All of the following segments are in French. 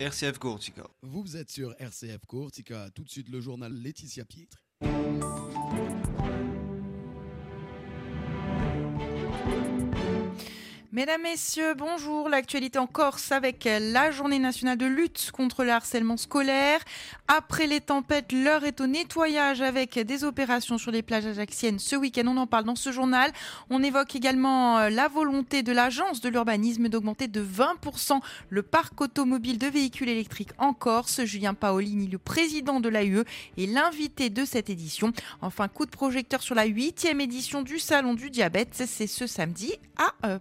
RCF Courtica. Vous êtes sur RCF Courtica, tout de suite le journal Laetitia Pietre. Mesdames, Messieurs, bonjour. L'actualité en Corse avec la journée nationale de lutte contre le harcèlement scolaire. Après les tempêtes, l'heure est au nettoyage avec des opérations sur les plages ajaxiennes ce week-end. On en parle dans ce journal. On évoque également euh, la volonté de l'agence de l'urbanisme d'augmenter de 20% le parc automobile de véhicules électriques en Corse. Julien Paolini, le président de l'AUE, est l'invité de cette édition. Enfin, coup de projecteur sur la huitième édition du Salon du diabète. C'est ce samedi à euh,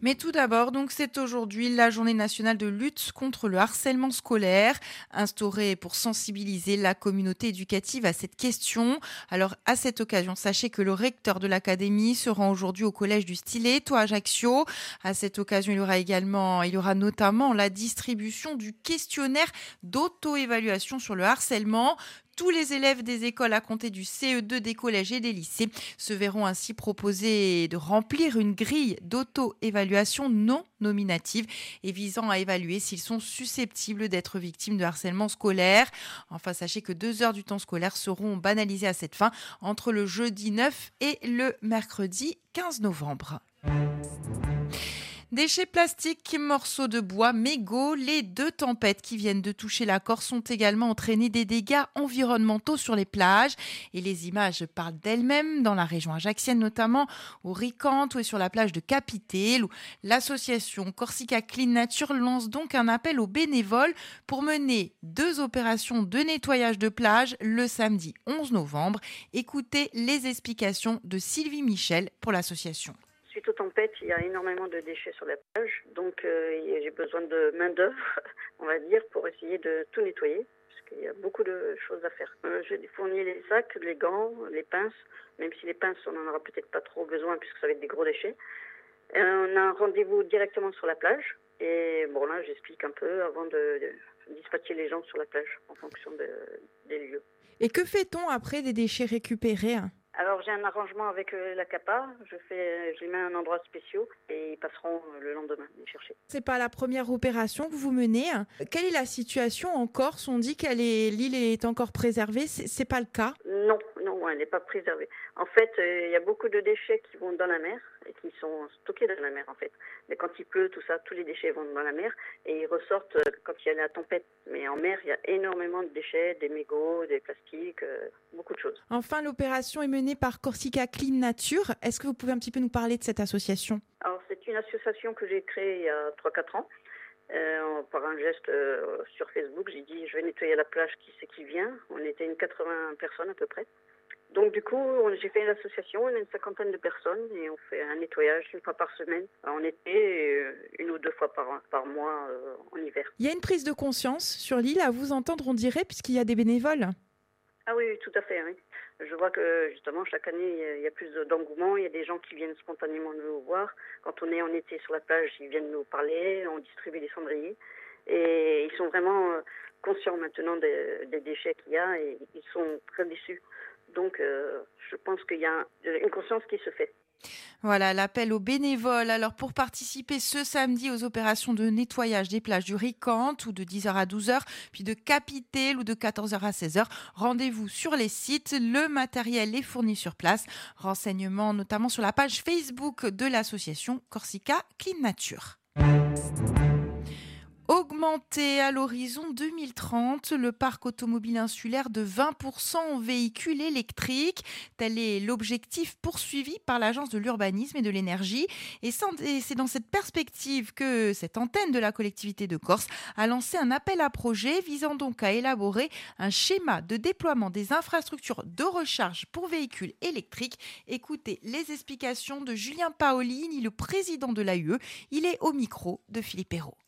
Mais tout d'abord, donc c'est aujourd'hui la journée nationale de lutte contre le harcèlement scolaire, instaurée pour sensibiliser la communauté éducative à cette question. Alors à cette occasion, sachez que le recteur de l'académie se rend aujourd'hui au collège du Stylet, toi Ajaccio. À cette occasion, il y aura également, il y aura notamment la distribution du questionnaire d'auto-évaluation sur le harcèlement tous les élèves des écoles à compter du CE2 des collèges et des lycées se verront ainsi proposer de remplir une grille d'auto-évaluation non nominative et visant à évaluer s'ils sont susceptibles d'être victimes de harcèlement scolaire. Enfin, sachez que deux heures du temps scolaire seront banalisées à cette fin entre le jeudi 9 et le mercredi 15 novembre. Déchets plastiques, morceaux de bois, mégots, les deux tempêtes qui viennent de toucher la Corse ont également entraîné des dégâts environnementaux sur les plages. Et les images parlent d'elles-mêmes, dans la région ajaxienne notamment, au Ricante ou sur la plage de Capitale, où l'association Corsica Clean Nature lance donc un appel aux bénévoles pour mener deux opérations de nettoyage de plage le samedi 11 novembre. Écoutez les explications de Sylvie Michel pour l'association suite aux tempêtes, il y a énormément de déchets sur la plage. Donc, euh, j'ai besoin de main-d'œuvre, on va dire, pour essayer de tout nettoyer. Parce qu'il y a beaucoup de choses à faire. Euh, j'ai fourni les sacs, les gants, les pinces. Même si les pinces, on n'en aura peut-être pas trop besoin puisque ça va être des gros déchets. Euh, on a un rendez-vous directement sur la plage. Et bon, là, j'explique un peu avant de, dispatcher les gens sur la plage en fonction des lieux. Et que fait-on après des déchets récupérés alors j'ai un arrangement avec euh, la CAPA, je fais, je les mets à un endroit spécial et ils passeront euh, le lendemain les chercher. C'est pas la première opération que vous menez. Quelle est la situation en Corse? On dit qu'elle est, l'île est encore préservée. C'est pas le cas? Non, non, elle n'est pas préservée. En fait, euh, il y a beaucoup de déchets qui vont dans la mer et qui sont stockés dans la mer en fait. Mais quand il pleut, tout ça, tous les déchets vont dans la mer et ils ressortent euh, quand il y a la tempête. Mais en mer, il y a énormément de déchets, des mégots, des plastiques, euh, beaucoup de choses. Enfin, l'opération est menée par Corsica Clean Nature. Est-ce que vous pouvez un petit peu nous parler de cette association? Alors, c'est une association que j'ai créée il y a 3-4 ans. par un geste sur Facebook, j'ai dit je vais nettoyer la plage, qui c'est qui vient On était une 80 personnes à peu près. Donc du coup, j'ai fait une association, on a une cinquantaine de personnes et on fait un nettoyage une fois par semaine en été et euh, une ou deux fois par, par mois euh, en hiver. Il y a une prise de conscience sur l'île à vous entendre, on dirait, puisqu'il y a des bénévoles Ah oui, tout à fait. Oui. Je vois que justement chaque année, il y a plus d'engouement, il y a des gens qui viennent spontanément nous voir. Quand on est en été sur la plage, ils viennent nous parler, on distribue des cendriers. Et ils sont vraiment euh, conscients maintenant des, des déchets qu'il y a et ils sont très déçus. Donc, euh, je pense qu'il y a une conscience qui se fait. Voilà l'appel aux bénévoles. Alors pour participer ce samedi aux opérations de nettoyage des plages du Ricante ou de 10h à 12h, puis de Capitale ou de 14h à 16h, rendez-vous sur les sites. Le matériel est fourni sur place. Renseignements notamment sur la page Facebook de l'association Corsica Clean Nature. Augmenter à l'horizon 2030 le parc automobile insulaire de 20% en véhicules électriques. Tel est l'objectif poursuivi par l'Agence de l'urbanisme et de l'énergie. Et c'est dans cette perspective que cette antenne de la collectivité de Corse a lancé un appel à projet visant donc à élaborer un schéma de déploiement des infrastructures de recharge pour véhicules électriques. Écoutez les explications de Julien Paolini, le président de l'AUE. Il est au micro de Philippe Hérault.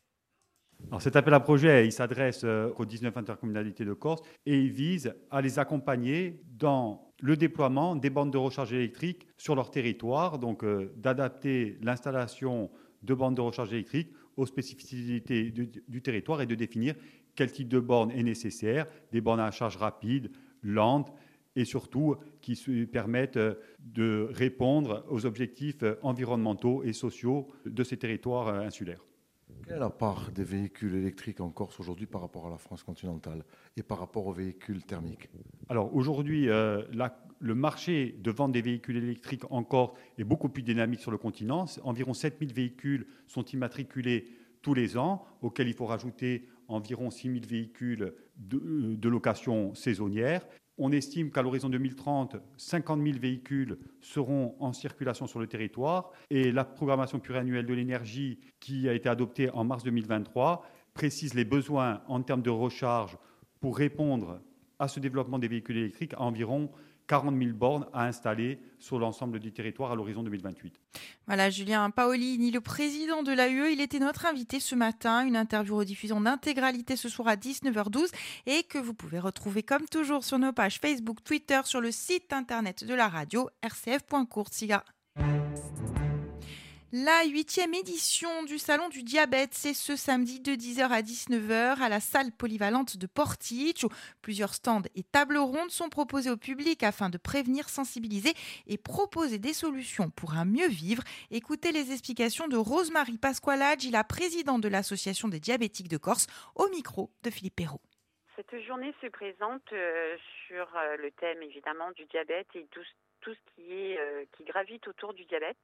Alors cet appel à projet, il s'adresse euh, aux 19 intercommunalités de Corse et il vise à les accompagner dans le déploiement des bandes de recharge électrique sur leur territoire, donc euh, d'adapter l'installation de bandes de recharge électrique aux spécificités du, territoire et de définir quel type de borne est nécessaire, des bornes à charge rapide, lente, et surtout qui permettent euh, de répondre aux objectifs environnementaux et sociaux de ces territoires insulaires. Quelle est la part des véhicules électriques en Corse aujourd'hui par rapport à la France continentale et par rapport aux véhicules thermiques? Alors aujourd'hui, le marché de vente des véhicules électriques en Corse est beaucoup plus dynamique sur le continent. Environ 7000 véhicules sont immatriculés tous les ans, auxquels il faut rajouter environ 6000 véhicules de, de location saisonnière on estime qu'à l'horizon 2030, 50 000 véhicules seront en circulation sur le territoire. Et la programmation pluriannuelle de l'énergie qui a été adoptée en mars 2023 précise les besoins en termes de recharge pour répondre à ce développement des véhicules électriques à environ 40 000 bornes à installer sur l'ensemble du territoire à l'horizon 2028. Voilà, Julien Paolini, le président de l'AUE, il était notre invité ce matin. Une interview rediffusion d'intégralité ce soir à 19h12 et que vous pouvez retrouver comme toujours sur nos pages Facebook, Twitter, sur le site internet de la radio rcf.courtsiga. La huitième édition du Salon du Diabète, c'est ce samedi de 10h à 19h à la salle polyvalente de Portich, où plusieurs stands et tables rondes sont proposés au public afin de prévenir, sensibiliser et proposer des solutions pour un mieux vivre. Écoutez les explications de Rosemary Pasqualaggi, la présidente de l'Association des diabétiques de Corse, au micro de Philippe Perrault. Cette journée se présente euh, sur euh, le thème évidemment du diabète et tout, ce euh, qui gravite autour du diabète.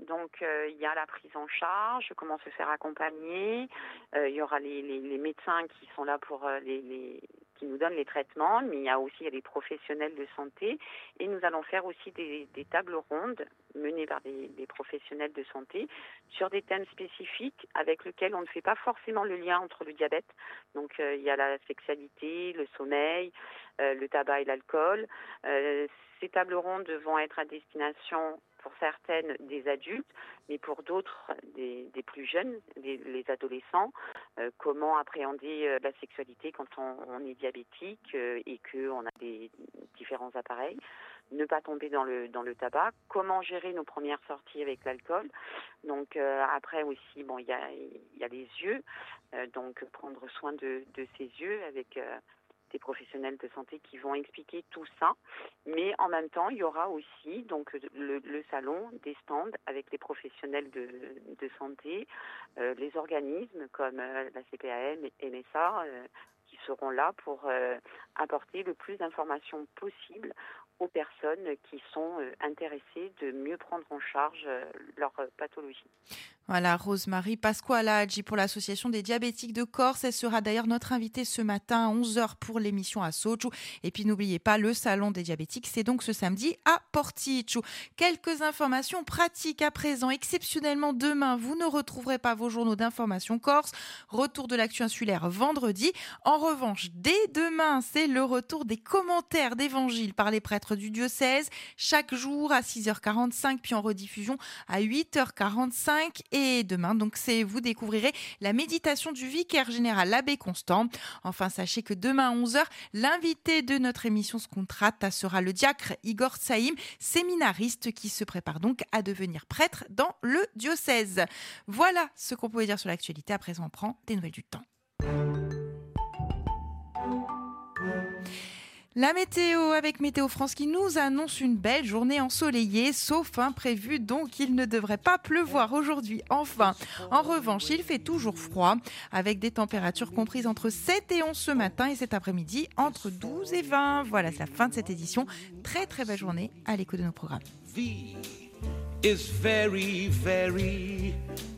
Donc euh, il y a la prise en charge, comment se faire accompagner. Euh, il y aura les, les, médecins qui sont là pour euh, les, les, qui nous donnent les traitements, mais il y a aussi les professionnels de santé. Et nous allons faire aussi des, des tables rondes menées par des, des, professionnels de santé sur des thèmes spécifiques avec lesquels on ne fait pas forcément le lien entre le diabète. Donc il y a la sexualité, le sommeil, le tabac et l'alcool. ces tables rondes vont être à destination pour certaines des adultes, mais pour d'autres des, plus jeunes, les adolescents, euh, comment appréhender euh, la sexualité quand on, est diabétique euh, et qu'on a des différents appareils, ne pas tomber dans le dans le tabac, comment gérer nos premières sorties avec l'alcool. Donc après aussi, bon, il y a y a les yeux, donc prendre soin de, de ses yeux avec professionnels de santé qui vont expliquer tout ça. Mais en même temps, il y aura aussi donc le, salon, des stands avec les professionnels de, santé, euh, les organismes comme euh, la CPAM et MESA euh, qui seront là pour apporter le plus d'informations possible aux personnes qui sont intéressées de mieux prendre en charge leur pathologie. Voilà, Rosemary Pasqualaggi pour l'Association des diabétiques de Corse. Elle sera d'ailleurs notre invitée ce matin à 11h pour l'émission à Sochou. Et puis n'oubliez pas, le Salon des diabétiques, c'est donc ce samedi à Porticcio. Quelques informations pratiques à présent. Exceptionnellement, demain, vous ne retrouverez pas vos journaux d'information Corse. Retour de l'actu insulaire vendredi. En revanche, dès demain, c'est le retour des commentaires d'évangile par les prêtres du diocèse. Chaque jour à 6h45, puis en rediffusion à 8h45. Et demain, donc, vous découvrirez la méditation du vicaire général, l'abbé Constant. Enfin, sachez que demain à 11h, l'invité de notre émission Ce contrat sera le diacre Igor Saïm, séminariste qui se prépare donc à devenir prêtre dans le diocèse. Voilà ce qu'on pouvait dire sur l'actualité. À présent, on prend des nouvelles du temps. La météo avec Météo France qui nous annonce une belle journée ensoleillée, sauf imprévu, donc il ne devrait pas pleuvoir aujourd'hui. Enfin, en revanche, il fait toujours froid, avec des températures comprises entre 7 et 11 ce matin et cet après-midi entre 12 et 20. Voilà, c'est la fin de cette édition. Très très belle journée à l'écoute de nos programmes.